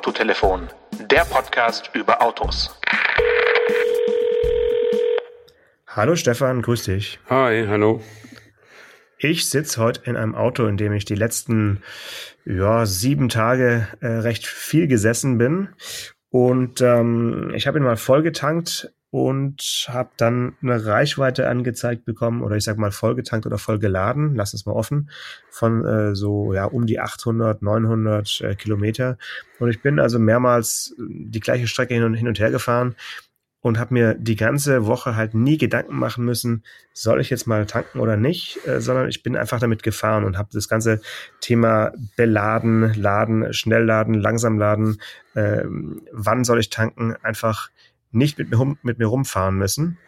Autotelefon, der Podcast über Autos. Hallo Stefan, grüß dich. Hi, hallo. Ich sitze heute in einem Auto, in dem ich die letzten ja, sieben Tage äh, recht viel gesessen bin. Und ähm, ich habe ihn mal vollgetankt und habe dann eine Reichweite angezeigt bekommen oder ich sag mal vollgetankt oder vollgeladen, lass es mal offen, von äh, so ja um die 800, 900 äh, Kilometer. Und ich bin also mehrmals die gleiche Strecke hin und, hin und her gefahren und habe mir die ganze Woche halt nie Gedanken machen müssen, soll ich jetzt mal tanken oder nicht, äh, sondern ich bin einfach damit gefahren und habe das ganze Thema beladen, laden, schnell laden, langsam laden, äh, wann soll ich tanken, einfach nicht mit mir, mit mir rumfahren müssen.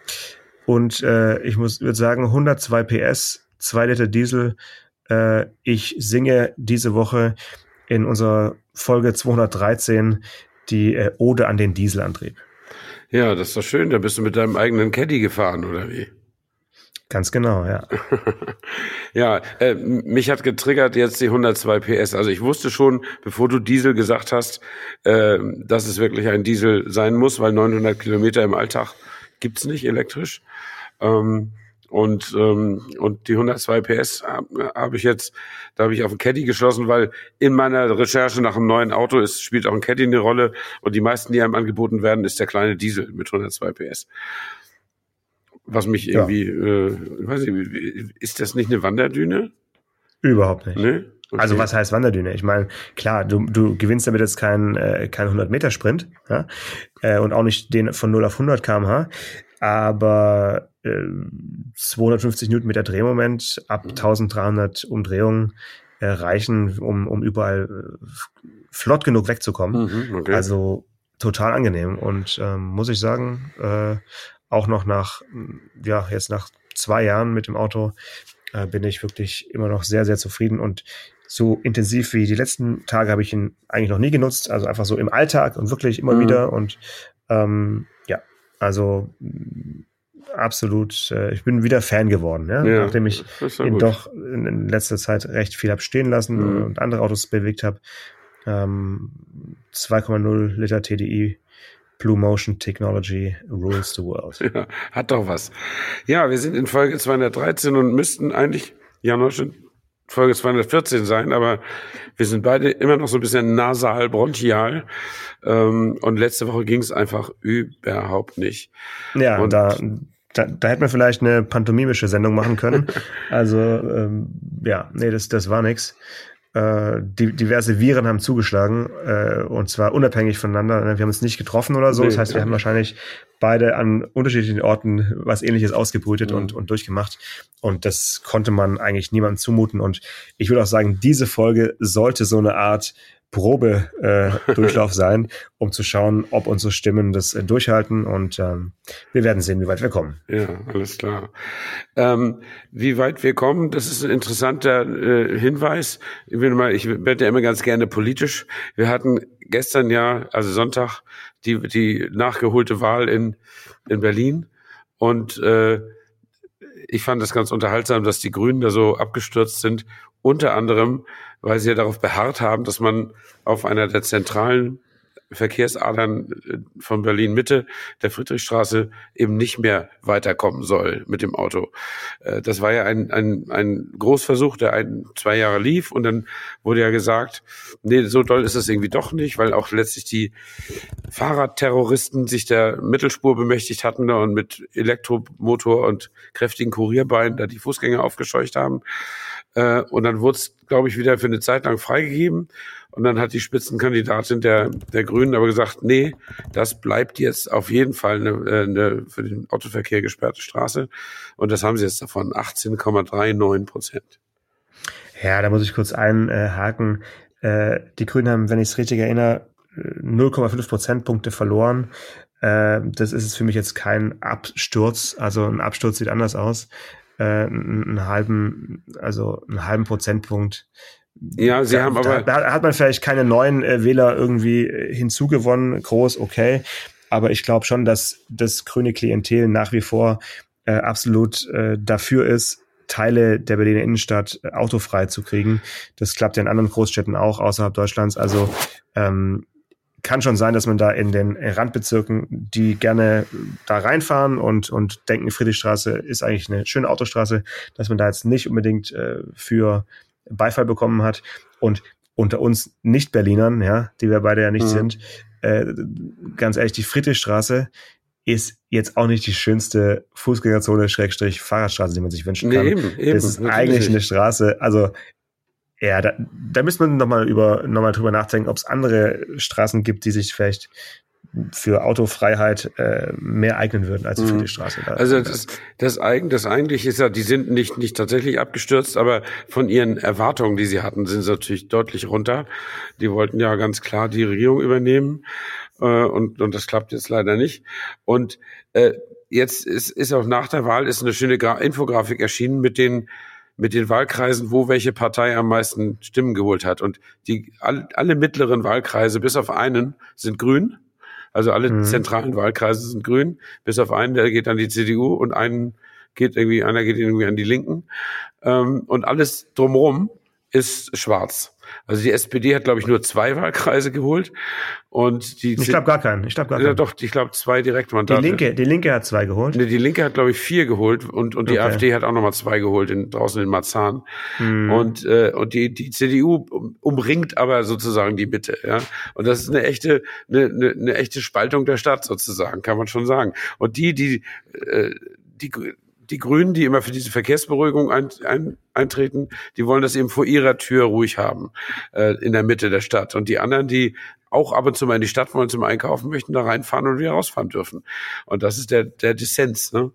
Und äh, ich muss würde sagen, 102 PS, 2 Liter Diesel. Äh, ich singe diese Woche in unserer Folge 213 die äh, Ode an den Dieselantrieb. Ja, das ist doch schön. Da bist du mit deinem eigenen Caddy gefahren, oder wie? Ganz genau, ja. ja, äh, mich hat getriggert jetzt die 102 PS. Also ich wusste schon, bevor du Diesel gesagt hast, äh, dass es wirklich ein Diesel sein muss, weil 900 Kilometer im Alltag gibt's nicht elektrisch. Ähm, und ähm, und die 102 PS habe hab ich jetzt, da habe ich auf ein Caddy geschlossen, weil in meiner Recherche nach einem neuen Auto ist, spielt auch ein Caddy eine Rolle und die meisten, die einem angeboten werden, ist der kleine Diesel mit 102 PS was mich irgendwie, ja. äh, weiß ich, ist das nicht eine Wanderdüne? Überhaupt nicht. Nee? Okay. Also was heißt Wanderdüne? Ich meine, klar, du, du gewinnst damit jetzt keinen äh, kein 100 Meter Sprint ja? äh, und auch nicht den von 0 auf 100 kmh, aber äh, 250 Newtonmeter Drehmoment ab 1300 mhm. Umdrehungen äh, reichen, um, um überall äh, flott genug wegzukommen. Mhm, okay. Also total angenehm und ähm, muss ich sagen, äh, auch noch nach, ja, jetzt nach zwei Jahren mit dem Auto äh, bin ich wirklich immer noch sehr, sehr zufrieden und so intensiv wie die letzten Tage habe ich ihn eigentlich noch nie genutzt, also einfach so im Alltag und wirklich immer mhm. wieder und ähm, ja, also absolut, äh, ich bin wieder Fan geworden, ja? ja nachdem ich ihn gut. doch in, in, letzter Zeit recht viel habe stehen lassen mhm. und andere Autos bewegt habe. Ähm, 2,0 Liter TDI Blue Motion Technology rules the world. Ja, hat doch was. Ja, wir sind in Folge 213 und müssten eigentlich ja noch schon Folge 214 sein, aber wir sind beide immer noch so ein bisschen nasal, bronchial. Ähm, und letzte Woche ging es einfach überhaupt nicht. Ja, und da, da, da hätte man vielleicht eine pantomimische Sendung machen können. also ähm, ja, nee, das, das war nix äh, die, diverse Viren haben zugeschlagen äh, und zwar unabhängig voneinander. Wir haben uns nicht getroffen oder so. Nee, das heißt, wir haben wahrscheinlich beide an unterschiedlichen Orten was ähnliches ausgebrütet mhm. und, und durchgemacht. Und das konnte man eigentlich niemandem zumuten. Und ich würde auch sagen, diese Folge sollte so eine Art Probedurchlauf äh, sein, um zu schauen, ob unsere Stimmen das äh, durchhalten. Und ähm, wir werden sehen, wie weit wir kommen. Ja, alles klar. Ähm, wie weit wir kommen, das ist ein interessanter äh, Hinweis. Ich, bin mal, ich werde ja immer ganz gerne politisch. Wir hatten gestern ja, also Sonntag, die, die nachgeholte Wahl in, in Berlin. Und äh, ich fand das ganz unterhaltsam, dass die Grünen da so abgestürzt sind. Unter anderem, weil sie ja darauf beharrt haben, dass man auf einer der zentralen Verkehrsadern äh, von Berlin Mitte, der Friedrichstraße, eben nicht mehr weiterkommen soll mit dem Auto. Äh, das war ja ein, ein, ein Großversuch, der ein, zwei Jahre lief und dann wurde ja gesagt, nee, so doll ist es irgendwie doch nicht, weil auch letztlich die Fahrradterroristen sich der Mittelspur bemächtigt hatten und mit Elektromotor und kräftigen Kurierbeinen da die Fußgänger aufgescheucht haben. Äh, und dann wurde es, glaube ich, wieder für eine Zeit lang freigegeben. Und dann hat die Spitzenkandidatin der, der Grünen aber gesagt, nee, das bleibt jetzt auf jeden Fall eine, äh, eine für den Autoverkehr gesperrte Straße. Und das haben sie jetzt davon, 18,39 Prozent. Ja, da muss ich kurz einhaken. Äh, die Grünen haben, wenn ich es richtig erinnere, 0,5 Prozentpunkte verloren. Äh, das ist für mich jetzt kein Absturz. Also ein Absturz sieht anders aus. Einen halben, also einen halben Prozentpunkt ja, sie da, haben aber. Da, da, hat man vielleicht keine neuen äh, Wähler irgendwie äh, hinzugewonnen, groß, okay. Aber ich glaube schon, dass das grüne Klientel nach wie vor äh, absolut äh, dafür ist, Teile der Berliner Innenstadt äh, autofrei zu kriegen. Das klappt ja in anderen Großstädten auch außerhalb Deutschlands. Also ähm, kann schon sein, dass man da in den Randbezirken, die gerne da reinfahren und, und denken, Friedrichstraße ist eigentlich eine schöne Autostraße, dass man da jetzt nicht unbedingt äh, für Beifall bekommen hat. Und unter uns Nicht-Berlinern, ja, die wir beide ja nicht mhm. sind, äh, ganz ehrlich, die Friedrichstraße ist jetzt auch nicht die schönste Fußgängerzone, Schrägstrich, Fahrradstraße, die man sich wünschen kann. Nee, eben, eben, das ist eigentlich eine Straße, also ja, da, da müsste man nochmal über nochmal drüber nachdenken, ob es andere Straßen gibt, die sich vielleicht für Autofreiheit äh, mehr eignen würden als für mhm. die Straße. Da, also das, das, eigen, das eigentlich ist ja, die sind nicht, nicht tatsächlich abgestürzt, aber von ihren Erwartungen, die sie hatten, sind sie natürlich deutlich runter. Die wollten ja ganz klar die Regierung übernehmen äh, und, und das klappt jetzt leider nicht. Und äh, jetzt ist, ist auch nach der Wahl ist eine schöne Gra Infografik erschienen mit den mit den Wahlkreisen, wo welche Partei am meisten Stimmen geholt hat. Und die all, alle mittleren Wahlkreise, bis auf einen, sind grün. Also alle mhm. zentralen Wahlkreise sind grün, bis auf einen, der geht an die CDU und einen geht irgendwie, einer geht irgendwie an die Linken. Ähm, und alles drumherum ist schwarz. Also die SPD hat, glaube ich, nur zwei Wahlkreise geholt und die ich glaube gar keinen. Ich glaube gar keinen. Ja, doch, ich glaube zwei Direktmandate. Die Linke, die Linke hat zwei geholt. Nee, die Linke hat glaube ich vier geholt und und die okay. AfD hat auch nochmal zwei geholt in, draußen in Marzahn. Hm. Und äh, und die die CDU umringt aber sozusagen die Mitte, ja. Und das ist eine echte eine, eine, eine echte Spaltung der Stadt sozusagen, kann man schon sagen. Und die die äh, die die Grünen, die immer für diese Verkehrsberuhigung ein, ein, eintreten, die wollen das eben vor ihrer Tür ruhig haben, äh, in der Mitte der Stadt. Und die anderen, die auch ab und zu mal in die Stadt wollen zum Einkaufen, möchten da reinfahren und wieder rausfahren dürfen. Und das ist der, der Dissens, ne?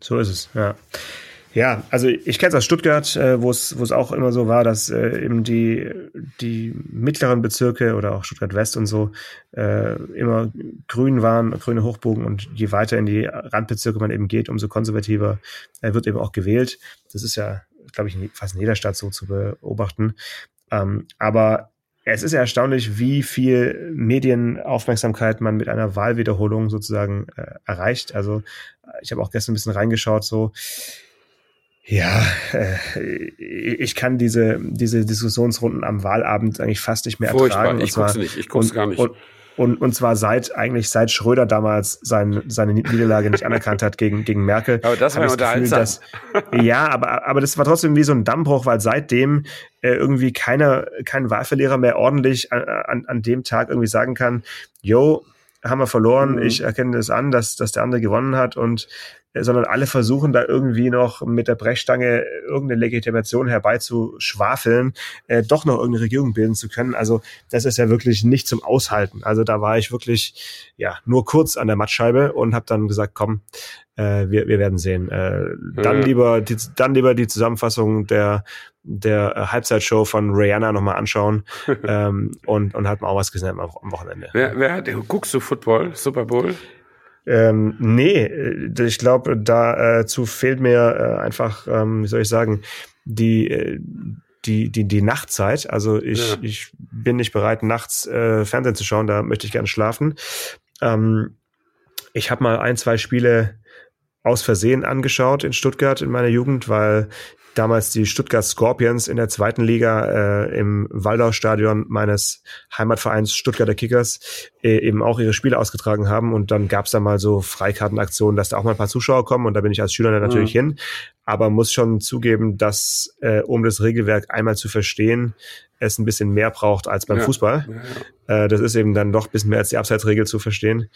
So ist es, ja. Ja, also ich kenne es aus Stuttgart, äh, wo es auch immer so war, dass äh, eben die die mittleren Bezirke oder auch Stuttgart West und so äh, immer grün waren, grüne Hochbogen und je weiter in die Randbezirke man eben geht, umso konservativer äh, wird eben auch gewählt. Das ist ja, glaube ich, fast in jeder Stadt so zu beobachten. Ähm, aber es ist ja erstaunlich, wie viel Medienaufmerksamkeit man mit einer Wahlwiederholung sozusagen äh, erreicht. Also ich habe auch gestern ein bisschen reingeschaut, so ja, äh, ich kann diese, diese Diskussionsrunden am Wahlabend eigentlich fast nicht mehr Furchtbar. ertragen. Ich guck's nicht, ich guck's und, gar nicht. Und, und, und zwar seit eigentlich seit Schröder damals sein, seine Niederlage nicht anerkannt hat gegen, gegen Merkel. Aber das war ja unterhaltsam. Dass, ja, aber, aber das war trotzdem wie so ein Dammbruch, weil seitdem äh, irgendwie keiner, kein Wahlverlierer mehr ordentlich an, an, an dem Tag irgendwie sagen kann, yo, haben wir verloren. Mhm. Ich erkenne das an, dass, dass der andere gewonnen hat und sondern alle versuchen da irgendwie noch mit der Brechstange irgendeine Legitimation herbeizuschwafeln, äh, doch noch irgendeine Regierung bilden zu können. Also das ist ja wirklich nicht zum Aushalten. Also da war ich wirklich ja nur kurz an der Mattscheibe und habe dann gesagt, komm, äh, wir, wir werden sehen. Äh, dann ja. lieber die, dann lieber die Zusammenfassung der der Halbzeitshow von Rihanna nochmal anschauen ähm, und und hat mal auch was gesehen am, Wochenende. Wer, wer hat, guckst du Football, Super Bowl? Ähm, nee, äh, ich glaube, dazu äh, fehlt mir äh, einfach, ähm, wie soll ich sagen, die, äh, die, die, die Nachtzeit. Also ich, ja. ich bin nicht bereit, nachts äh, Fernsehen zu schauen, da möchte ich gerne schlafen. Ähm, ich habe mal ein, zwei Spiele aus Versehen angeschaut in Stuttgart in meiner Jugend, weil damals die Stuttgart Scorpions in der zweiten Liga äh, im Waldau-Stadion meines Heimatvereins Stuttgarter Kickers äh, eben auch ihre Spiele ausgetragen haben. Und dann gab's da mal so Freikartenaktionen, dass da auch mal ein paar Zuschauer kommen. Und da bin ich als Schüler dann natürlich mhm. hin. Aber muss schon zugeben, dass äh, um das Regelwerk einmal zu verstehen, es ein bisschen mehr braucht als beim ja. Fußball. Ja, ja. Äh, das ist eben dann doch ein bisschen mehr als die Abseitsregel zu verstehen.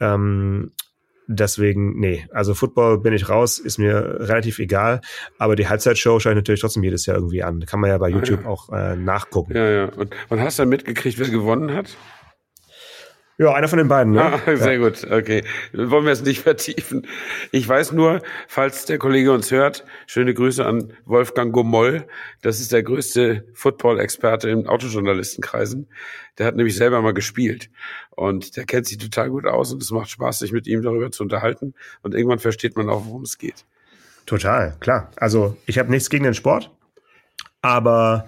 Ähm, Deswegen, nee, also Football bin ich raus, ist mir relativ egal, aber die Halbzeitshow schaue ich natürlich trotzdem jedes Jahr irgendwie an. Kann man ja bei YouTube ah, ja. auch äh, nachgucken. Ja, ja. Und, und hast du dann mitgekriegt, wer gewonnen hat? Ja, einer von den beiden. Ne? Ah, sehr ja. gut, okay. Wollen wir es nicht vertiefen. Ich weiß nur, falls der Kollege uns hört, schöne Grüße an Wolfgang Gomoll. Das ist der größte Football-Experte in Autojournalistenkreisen. Der hat nämlich selber mal gespielt und der kennt sich total gut aus und es macht Spaß, sich mit ihm darüber zu unterhalten. Und irgendwann versteht man auch, worum es geht. Total, klar. Also ich habe nichts gegen den Sport, aber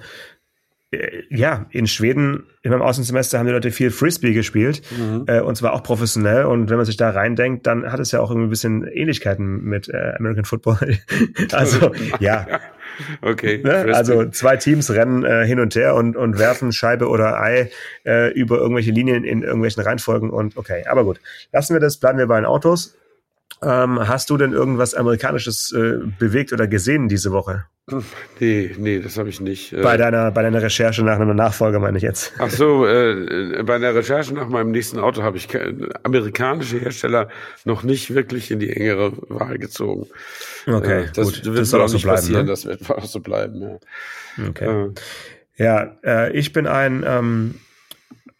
ja, in Schweden in meinem Außensemester haben die Leute viel Frisbee gespielt mhm. äh, und zwar auch professionell und wenn man sich da reindenkt, dann hat es ja auch irgendwie ein bisschen Ähnlichkeiten mit äh, American Football. also ja, Okay. Ne? Also zwei Teams rennen äh, hin und her und, und werfen Scheibe oder Ei äh, über irgendwelche Linien in irgendwelchen Reihenfolgen und okay, aber gut. Lassen wir das, bleiben wir bei den Autos. Ähm, hast du denn irgendwas Amerikanisches äh, bewegt oder gesehen diese Woche? Nee, nee, das habe ich nicht. Bei deiner, bei deiner Recherche nach einem Nachfolger meine ich jetzt. Ach so, äh, bei der Recherche nach meinem nächsten Auto habe ich amerikanische Hersteller noch nicht wirklich in die engere Wahl gezogen. Okay, äh, das gut. wird das soll auch so bleiben. Ne? Das wird auch so bleiben. Ja, okay. Äh, ja äh, ich bin ein ähm,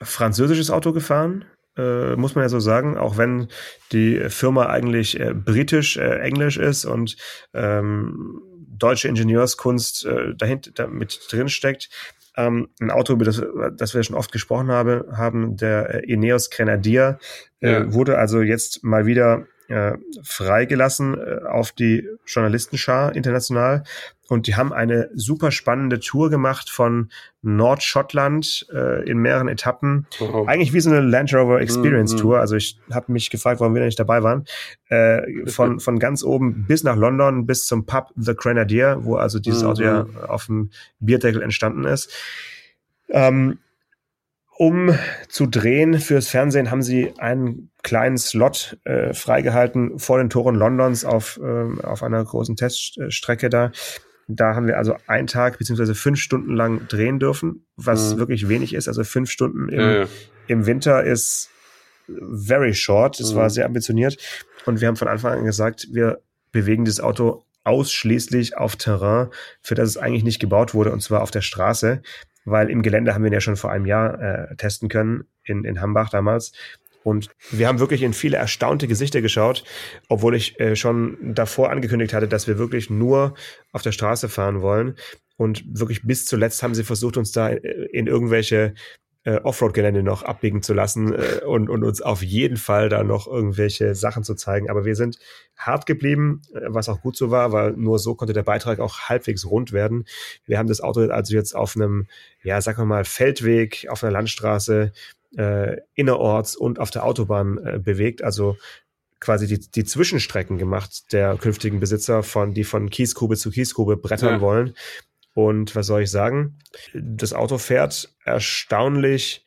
französisches Auto gefahren äh, muss man ja so sagen, auch wenn die Firma eigentlich äh, britisch, äh, englisch ist und ähm, deutsche Ingenieurskunst äh, dahinter da mit drin steckt. Ähm, ein Auto, über das, das wir schon oft gesprochen habe, haben, der äh, Ineos Grenadier, äh, ja. wurde also jetzt mal wieder äh, freigelassen äh, auf die Journalistenschar international. Und die haben eine super spannende Tour gemacht von Nordschottland äh, in mehreren Etappen. Oh. Eigentlich wie so eine Land Rover Experience -hmm. Tour. Also ich habe mich gefragt, warum wir da nicht dabei waren. Äh, von, von ganz oben bis nach London, bis zum Pub The Grenadier, wo also dieses -hmm. Auto ja auf dem Bierdeckel entstanden ist. Ähm, um zu drehen fürs Fernsehen haben sie einen kleinen Slot äh, freigehalten vor den Toren Londons auf, äh, auf einer großen Teststrecke da. Da haben wir also einen Tag beziehungsweise fünf Stunden lang drehen dürfen, was mhm. wirklich wenig ist. Also fünf Stunden im, ja, ja. im Winter ist very short. Das mhm. war sehr ambitioniert. Und wir haben von Anfang an gesagt, wir bewegen das Auto ausschließlich auf Terrain, für das es eigentlich nicht gebaut wurde, und zwar auf der Straße, weil im Gelände haben wir ihn ja schon vor einem Jahr äh, testen können, in, in Hambach damals. Und wir haben wirklich in viele erstaunte Gesichter geschaut, obwohl ich äh, schon davor angekündigt hatte, dass wir wirklich nur auf der Straße fahren wollen. Und wirklich bis zuletzt haben sie versucht, uns da äh, in irgendwelche äh, Offroad-Gelände noch abbiegen zu lassen äh, und, und uns auf jeden Fall da noch irgendwelche Sachen zu zeigen. Aber wir sind hart geblieben, äh, was auch gut so war, weil nur so konnte der Beitrag auch halbwegs rund werden. Wir haben das Auto also jetzt auf einem, ja, sagen wir mal, Feldweg, auf einer Landstraße äh, innerorts und auf der Autobahn äh, bewegt. Also quasi die, die Zwischenstrecken gemacht der künftigen Besitzer, von die von Kiesgrube zu Kiesgrube brettern ja. wollen. Und was soll ich sagen? Das Auto fährt erstaunlich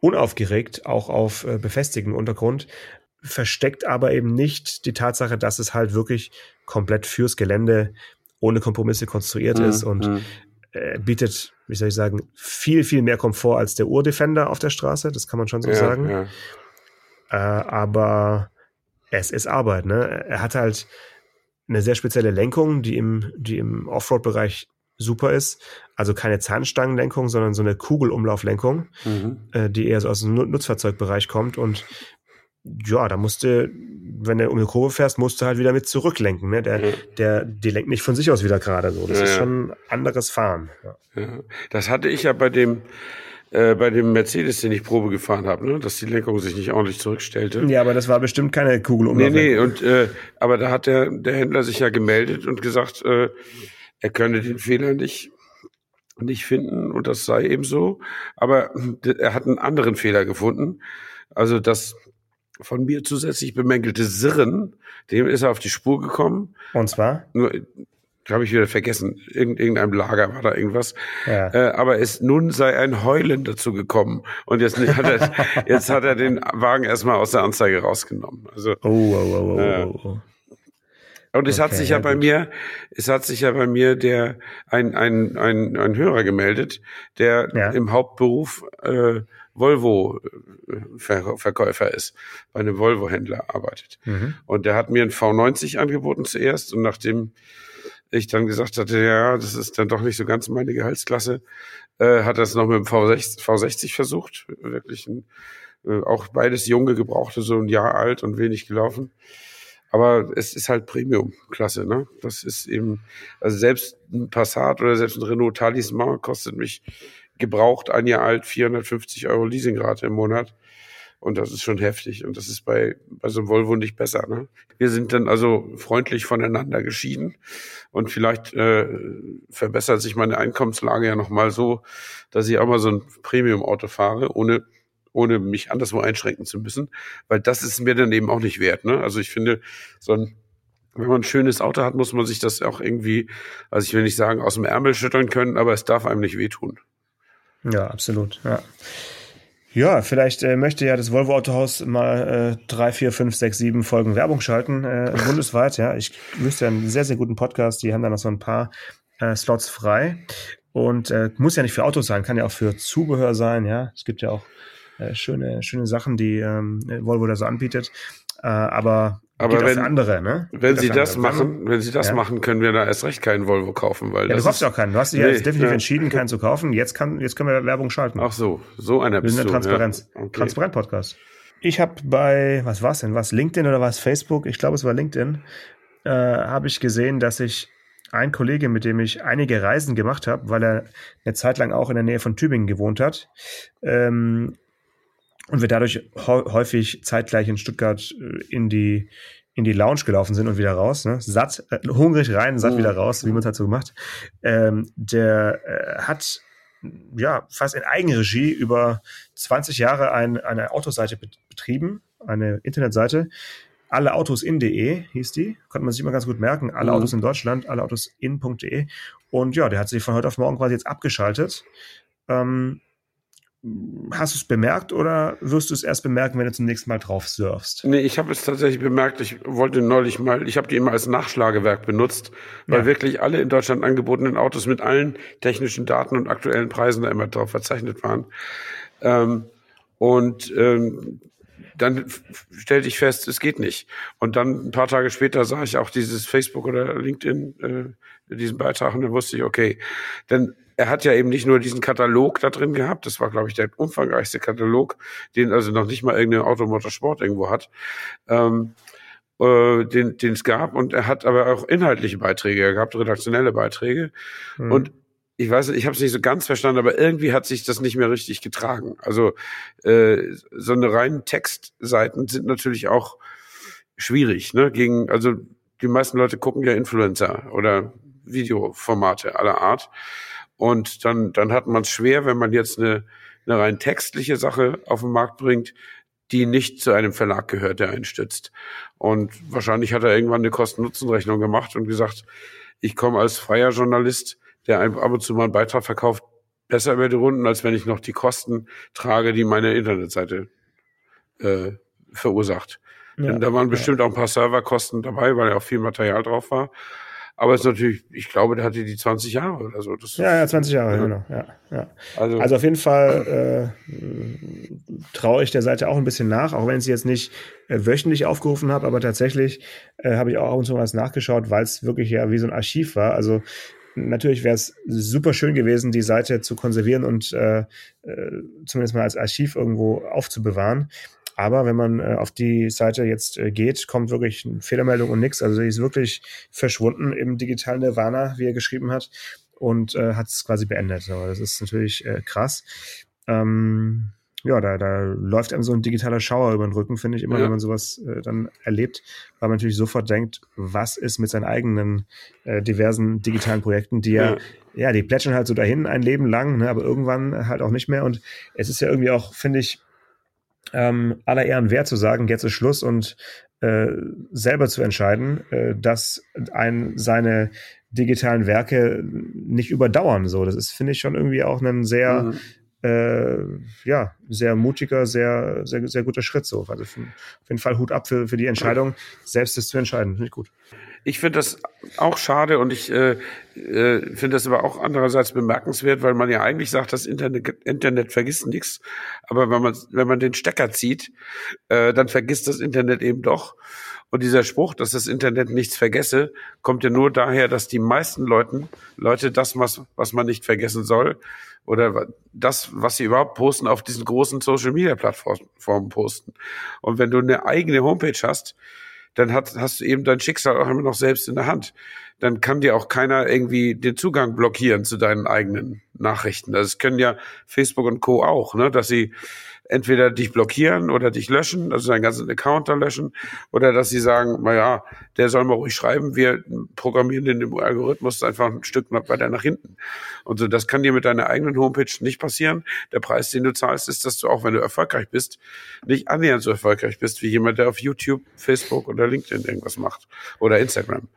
unaufgeregt, auch auf äh, befestigtem Untergrund, versteckt aber eben nicht die Tatsache, dass es halt wirklich komplett fürs Gelände ohne Kompromisse konstruiert mhm. ist und mhm. äh, bietet wie soll ich sagen, viel, viel mehr Komfort als der Urdefender auf der Straße, das kann man schon so ja, sagen. Ja. Äh, aber es ist Arbeit, ne? Er hat halt eine sehr spezielle Lenkung, die im, die im Offroad-Bereich super ist. Also keine Zahnstangenlenkung, sondern so eine Kugelumlauflenkung, mhm. äh, die eher so aus dem Nutzfahrzeugbereich kommt und ja, da musste, wenn du um die Kurve fährst, musst du halt wieder mit zurücklenken. Ne? Der, ja. der, die lenkt nicht von sich aus wieder gerade so. Das ja, ist schon anderes Fahren. Ja. Das hatte ich ja bei dem, äh, bei dem Mercedes, den ich Probe gefahren habe, ne? dass die Lenkung sich nicht ordentlich zurückstellte. Ja, aber das war bestimmt keine Kugel Nee, nee, und, äh, aber da hat der, der Händler sich ja gemeldet und gesagt, äh, er könne den Fehler nicht nicht finden und das sei eben so. Aber er hat einen anderen Fehler gefunden. Also das von mir zusätzlich bemängelte Sirren, dem ist er auf die Spur gekommen. Und zwar? Nur, habe ich wieder vergessen. In irgendeinem Lager war da irgendwas. Ja. Äh, aber es nun sei ein Heulen dazu gekommen. Und jetzt, hat er, jetzt hat er den Wagen erstmal aus der Anzeige rausgenommen. Also, oh, oh, oh, oh, äh, oh. Und es okay, hat sich ja, ja bei mir, es hat sich ja bei mir der ein ein ein, ein Hörer gemeldet, der ja. im Hauptberuf äh, Volvo-Verkäufer äh, ist, bei einem Volvo-Händler arbeitet. Mhm. Und der hat mir ein V90 angeboten zuerst und nachdem ich dann gesagt hatte, ja, das ist dann doch nicht so ganz meine Gehaltsklasse, äh, hat er es noch mit dem V60, V60 versucht. Wirklich ein, äh, auch beides junge Gebrauchte, so ein Jahr alt und wenig gelaufen. Aber es ist halt Premium-Klasse, ne? Das ist eben, also selbst ein Passat oder selbst ein Renault Talisman kostet mich gebraucht, ein Jahr alt, 450 Euro Leasingrate im Monat. Und das ist schon heftig. Und das ist bei, bei so einem Volvo nicht besser. Ne? Wir sind dann also freundlich voneinander geschieden. Und vielleicht äh, verbessert sich meine Einkommenslage ja nochmal so, dass ich auch mal so ein Premium-Auto fahre, ohne, ohne mich anderswo einschränken zu müssen. Weil das ist mir dann eben auch nicht wert. Ne? Also ich finde, so ein wenn man ein schönes Auto hat, muss man sich das auch irgendwie, also ich will nicht sagen, aus dem Ärmel schütteln können, aber es darf einem nicht wehtun. Ja, absolut. Ja. Ja, vielleicht äh, möchte ja das Volvo Autohaus mal äh, drei, vier, fünf, sechs, sieben Folgen Werbung schalten, äh, bundesweit. Ja, ich wüsste einen sehr, sehr guten Podcast. Die haben da noch so ein paar äh, Slots frei. Und äh, muss ja nicht für Autos sein, kann ja auch für Zubehör sein. Ja, es gibt ja auch äh, schöne, schöne Sachen, die ähm, Volvo da so anbietet. Äh, aber aber wenn, andere, ne? wenn sie das andere. machen, wenn sie das ja. machen, können wir da erst recht keinen Volvo kaufen, weil ja, du kaufst ja auch keinen. Du hast dich nee, jetzt definitiv ja. entschieden, keinen zu kaufen. Jetzt kann, jetzt können wir Werbung schalten. Ach so, so einer bist Wir sind ein Transparenz, okay. Transparent Podcast. Ich habe bei, was war's denn? Was LinkedIn oder was Facebook? Ich glaube, es war LinkedIn. Äh, habe ich gesehen, dass ich ein Kollege, mit dem ich einige Reisen gemacht habe, weil er eine Zeit lang auch in der Nähe von Tübingen gewohnt hat, ähm, und wir dadurch häufig zeitgleich in Stuttgart äh, in die in die Lounge gelaufen sind und wieder raus, ne? satt, äh, hungrig rein, satt oh. wieder raus, wie man es halt so gemacht. Ähm, der äh, hat ja fast in Eigenregie über 20 Jahre ein, eine Autoseite betrieben, eine Internetseite. Alle Autos in.de hieß die, konnte man sich immer ganz gut merken. Alle mhm. Autos in Deutschland, alle Autos in.de. Und ja, der hat sich von heute auf morgen quasi jetzt abgeschaltet. Ähm, Hast du es bemerkt oder wirst du es erst bemerken, wenn du zum nächsten Mal drauf surfst? Nee, ich habe es tatsächlich bemerkt. Ich wollte neulich mal, ich habe die immer als Nachschlagewerk benutzt, weil ja. wirklich alle in Deutschland angebotenen Autos mit allen technischen Daten und aktuellen Preisen da immer drauf verzeichnet waren. Ähm, und ähm, dann stellte ich fest, es geht nicht. Und dann ein paar Tage später sah ich auch dieses Facebook oder LinkedIn, äh, diesen Beitrag und dann wusste ich, okay, denn er hat ja eben nicht nur diesen Katalog da drin gehabt, das war, glaube ich, der umfangreichste Katalog, den also noch nicht mal irgendein Automotorsport irgendwo hat, ähm, äh, den es gab. Und er hat aber auch inhaltliche Beiträge gehabt, redaktionelle Beiträge. Mhm. Und ich weiß, ich habe es nicht so ganz verstanden, aber irgendwie hat sich das nicht mehr richtig getragen. Also äh, so eine reinen Textseiten sind natürlich auch schwierig, ne? Gegen, also die meisten Leute gucken ja Influencer oder Videoformate aller Art. Und dann, dann hat man es schwer, wenn man jetzt eine, eine rein textliche Sache auf den Markt bringt, die nicht zu einem Verlag gehört, der einstützt. Und wahrscheinlich hat er irgendwann eine Kosten-Nutzen-Rechnung gemacht und gesagt, ich komme als freier Journalist, der ab und zu mal einen Beitrag verkauft, besser über die Runden, als wenn ich noch die Kosten trage, die meine Internetseite äh, verursacht. Ja, Denn da waren bestimmt ja. auch ein paar Serverkosten dabei, weil ja auch viel Material drauf war. Aber es ist natürlich, ich glaube, der hatte die 20 Jahre oder so. Das ja, ja, 20 Jahre, ja. genau. Ja, ja. Also, also auf jeden Fall äh, traue ich der Seite auch ein bisschen nach, auch wenn ich sie jetzt nicht äh, wöchentlich aufgerufen habe, aber tatsächlich äh, habe ich auch ab und zu was nachgeschaut, weil es wirklich ja wie so ein Archiv war. Also natürlich wäre es super schön gewesen, die Seite zu konservieren und äh, äh, zumindest mal als Archiv irgendwo aufzubewahren. Aber wenn man äh, auf die Seite jetzt äh, geht, kommt wirklich eine Fehlermeldung und nichts. Also sie ist wirklich verschwunden im digitalen Nirvana, wie er geschrieben hat, und äh, hat es quasi beendet. Aber das ist natürlich äh, krass. Ähm, ja, da, da läuft einem so ein digitaler Schauer über den Rücken, finde ich immer, ja. wenn man sowas äh, dann erlebt, weil man natürlich sofort denkt, was ist mit seinen eigenen äh, diversen digitalen Projekten, die ja, ja, ja, die plätschern halt so dahin ein Leben lang, ne, aber irgendwann halt auch nicht mehr. Und es ist ja irgendwie auch, finde ich, ähm, aller Ehren wert zu sagen, jetzt ist Schluss und äh, selber zu entscheiden, äh, dass ein seine digitalen Werke nicht überdauern. So, das ist finde ich schon irgendwie auch ein sehr mhm äh, ja, sehr mutiger, sehr, sehr, sehr guter Schritt so. Also auf jeden Fall Hut ab für, für die Entscheidung, selbst das zu entscheiden. Finde ich gut. Ich finde das auch schade und ich äh, äh, finde das aber auch andererseits bemerkenswert, weil man ja eigentlich sagt, das Internet, Internet vergisst nichts. Aber wenn man, wenn man den Stecker zieht, äh, dann vergisst das Internet eben doch. Und dieser Spruch, dass das Internet nichts vergesse, kommt ja nur daher, dass die meisten Leuten, Leute das, was, was man nicht vergessen soll, oder das, was sie überhaupt posten, auf diesen großen Social Media Plattformen posten. Und wenn du eine eigene Homepage hast, dann hat, hast du eben dein Schicksal auch immer noch selbst in der Hand. Dann kann dir auch keiner irgendwie den Zugang blockieren zu deinen eigenen Nachrichten. Das können ja Facebook und Co. auch, ne, dass sie entweder dich blockieren oder dich löschen, also deinen ganzen Account da löschen, oder dass sie sagen, naja, der soll mal ruhig schreiben, wir programmieren den Algorithmus einfach ein Stück weiter nach hinten. Und so, das kann dir mit deiner eigenen Homepage nicht passieren. Der Preis, den du zahlst, ist, dass du auch, wenn du erfolgreich bist, nicht annähernd so erfolgreich bist wie jemand, der auf YouTube, Facebook oder LinkedIn irgendwas macht oder Instagram.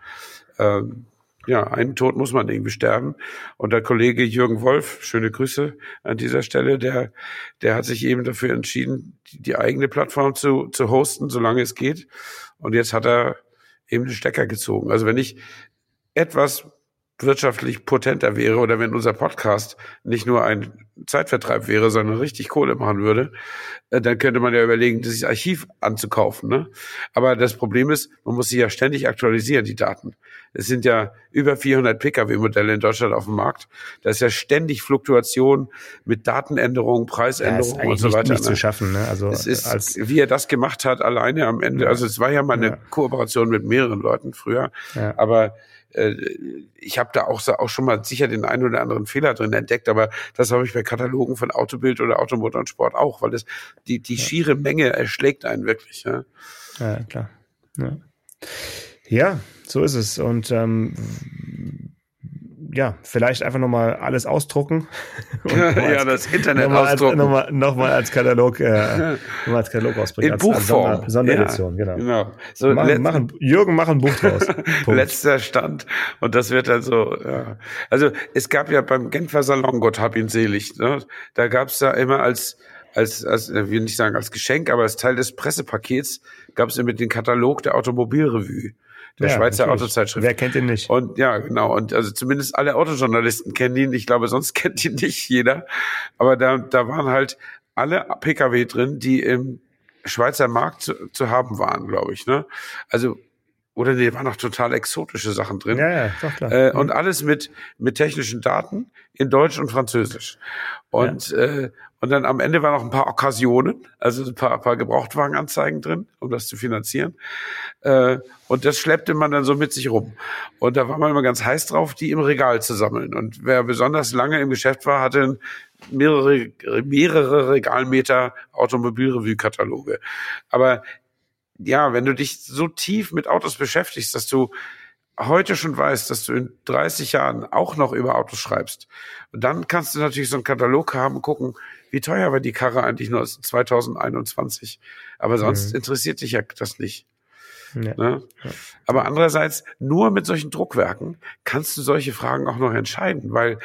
Ähm, ja, einen Tod muss man irgendwie sterben. Und der Kollege Jürgen Wolf, schöne Grüße an dieser Stelle, der, der hat sich eben dafür entschieden, die, eigene Plattform zu, zu hosten, solange es geht. Und jetzt hat er eben den Stecker gezogen. Also wenn ich etwas wirtschaftlich potenter wäre oder wenn unser Podcast nicht nur ein Zeitvertreib wäre, sondern richtig Kohle machen würde, äh, dann könnte man ja überlegen, das Archiv anzukaufen. Ne? Aber das Problem ist, man muss sie ja ständig aktualisieren, die Daten. Es sind ja über 400 Pkw-Modelle in Deutschland auf dem Markt. Da ist ja ständig Fluktuation mit Datenänderungen, Preisänderungen ja, und so weiter. Nicht, nicht zu schaffen. Ne? Also es ist, als wie er das gemacht hat, alleine am Ende. Ja. Also es war ja mal eine ja. Kooperation mit mehreren Leuten früher, aber ich habe da auch, auch schon mal sicher den einen oder anderen Fehler drin entdeckt, aber das habe ich bei Katalogen von Autobild oder Automotor und Sport auch, weil es die, die schiere Menge erschlägt einen wirklich. Ja, ja klar. Ja. ja, so ist es. Und ähm, ja, vielleicht einfach nochmal alles ausdrucken. ja, das Internet noch ausdrucken. Nochmal noch mal als Katalog, äh, noch mal als Katalog ausbringen. In als, Buchform. Als Sonderedition, ja, genau. genau. So machen, machen, Jürgen, mach ein Buch draus. Letzter Stand. Und das wird dann so, ja. Also es gab ja beim Genfer Salon, Gott hab ihn selig, ne? da gab es da immer als, als, als, ich will nicht sagen als Geschenk, aber als Teil des Pressepakets gab es immer den Katalog der Automobilrevue der ja, Schweizer natürlich. Autozeitschrift. Wer kennt ihn nicht? Und ja, genau. Und also zumindest alle Autojournalisten kennen ihn. Ich glaube, sonst kennt ihn nicht jeder. Aber da, da waren halt alle Pkw drin, die im Schweizer Markt zu, zu haben waren, glaube ich. Ne? Also oder nee, waren noch total exotische Sachen drin. Ja, ja, doch klar. Äh, und alles mit, mit technischen Daten in Deutsch und Französisch. Und, ja. äh, und dann am Ende waren noch ein paar Okkasionen, also ein paar, ein paar Gebrauchtwagenanzeigen drin, um das zu finanzieren. Äh, und das schleppte man dann so mit sich rum. Und da war man immer ganz heiß drauf, die im Regal zu sammeln. Und wer besonders lange im Geschäft war, hatte mehrere, mehrere Regalmeter Automobilrevue-Kataloge. Aber ja, wenn du dich so tief mit Autos beschäftigst, dass du heute schon weißt, dass du in 30 Jahren auch noch über Autos schreibst. Und dann kannst du natürlich so einen Katalog haben und gucken, wie teuer war die Karre eigentlich nur 2021. Aber sonst mhm. interessiert dich ja das nicht. Ja. Ne? Aber andererseits, nur mit solchen Druckwerken kannst du solche Fragen auch noch entscheiden, weil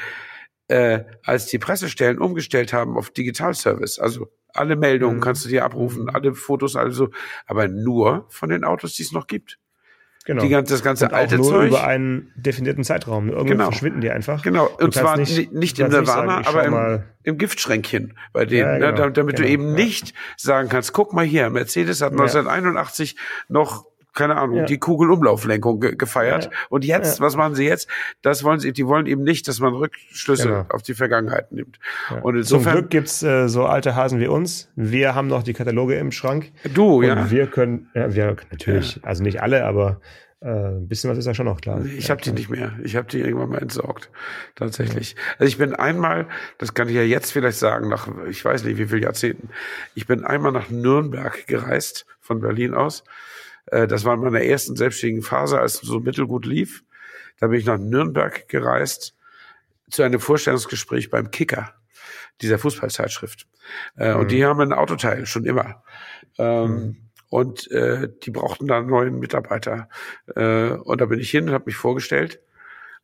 äh, als die Pressestellen umgestellt haben auf Digitalservice, also alle Meldungen mhm. kannst du dir abrufen, mhm. alle Fotos, also, aber nur von den Autos, die es noch gibt. Genau. Die ganze, das ganze und alte nur Zeug. über einen definierten Zeitraum. Irgendwann genau. verschwinden die einfach. Genau. Und zwar nicht, nicht in Nirvana, aber im, im, Giftschränkchen bei denen, ja, ne? genau. ne? damit genau. du eben ja. nicht sagen kannst, guck mal hier, Mercedes hat 1981 noch keine Ahnung, ja. die Kugelumlauflenkung ge gefeiert. Ja. Und jetzt, ja. was machen sie jetzt? Das wollen sie, die wollen eben nicht, dass man Rückschlüsse genau. auf die Vergangenheit nimmt. Und insofern, Zum Glück gibt's äh, so alte Hasen wie uns. Wir haben noch die Kataloge im Schrank. Du, und ja. Wir können, ja, wir natürlich, also nicht alle, aber äh, ein bisschen was ist ja schon noch klar. Ich habe die nicht mehr. Ich habe die irgendwann mal entsorgt. Tatsächlich. Also ich bin einmal, das kann ich ja jetzt vielleicht sagen, nach ich weiß nicht wie viel Jahrzehnten, ich bin einmal nach Nürnberg gereist von Berlin aus äh, das war in meiner ersten selbstständigen Phase, als es so mittelgut lief. Da bin ich nach Nürnberg gereist zu einem Vorstellungsgespräch beim Kicker, dieser Fußballzeitschrift. Äh, mhm. Und die haben ein Autoteil schon immer. Ähm, mhm. Und äh, die brauchten da einen neuen Mitarbeiter. Äh, und da bin ich hin und habe mich vorgestellt.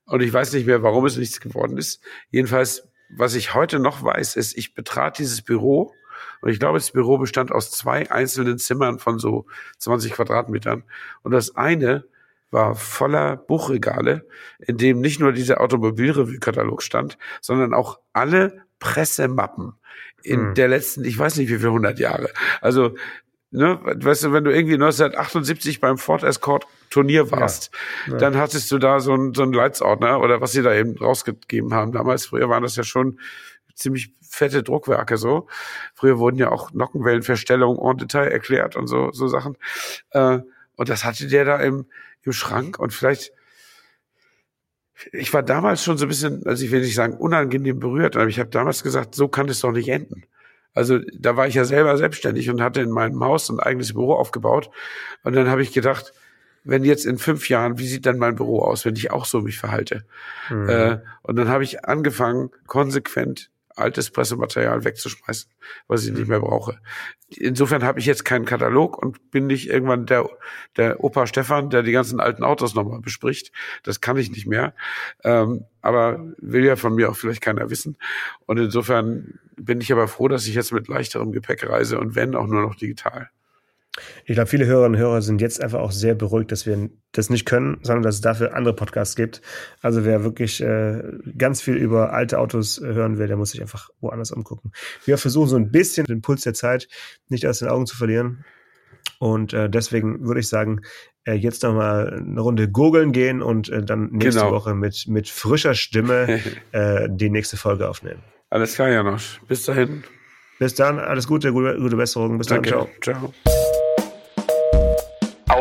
Und ich weiß nicht mehr, warum es nichts geworden ist. Jedenfalls, was ich heute noch weiß, ist, ich betrat dieses Büro und ich glaube, das Büro bestand aus zwei einzelnen Zimmern von so 20 Quadratmetern. Und das eine war voller Buchregale, in dem nicht nur dieser Automobilrevue-Katalog stand, sondern auch alle Pressemappen in hm. der letzten, ich weiß nicht wie viele hundert Jahre. Also, ne, weißt du, wenn du irgendwie 1978 beim Ford Escort Turnier warst, ja, ja. dann hattest du da so einen, so einen Leitsordner oder was sie da eben rausgegeben haben. Damals, früher waren das ja schon ziemlich fette Druckwerke so. Früher wurden ja auch Nockenwellenverstellungen en Detail erklärt und so, so Sachen. Äh, und das hatte der da im, im Schrank und vielleicht ich war damals schon so ein bisschen, also ich will nicht sagen unangenehm berührt, aber ich habe damals gesagt, so kann es doch nicht enden. Also da war ich ja selber selbstständig und hatte in meinem Haus ein eigenes Büro aufgebaut. Und dann habe ich gedacht, wenn jetzt in fünf Jahren, wie sieht dann mein Büro aus, wenn ich auch so mich verhalte? Mhm. Äh, und dann habe ich angefangen, konsequent altes Pressematerial wegzuschmeißen, was ich nicht mehr brauche. Insofern habe ich jetzt keinen Katalog und bin nicht irgendwann der, der Opa Stefan, der die ganzen alten Autos nochmal bespricht. Das kann ich nicht mehr. Ähm, aber will ja von mir auch vielleicht keiner wissen. Und insofern bin ich aber froh, dass ich jetzt mit leichterem Gepäck reise und wenn auch nur noch digital. Ich glaube, viele Hörerinnen und Hörer sind jetzt einfach auch sehr beruhigt, dass wir das nicht können, sondern dass es dafür andere Podcasts gibt. Also wer wirklich äh, ganz viel über alte Autos hören will, der muss sich einfach woanders umgucken. Wir versuchen so ein bisschen den Puls der Zeit nicht aus den Augen zu verlieren. Und äh, deswegen würde ich sagen, äh, jetzt nochmal eine Runde gurgeln gehen und äh, dann nächste genau. Woche mit, mit frischer Stimme äh, die nächste Folge aufnehmen. Alles klar, Janosch. Bis dahin. Bis dann, alles Gute, gute, gute Besserung. Bis Danke. dann, ciao. Ciao.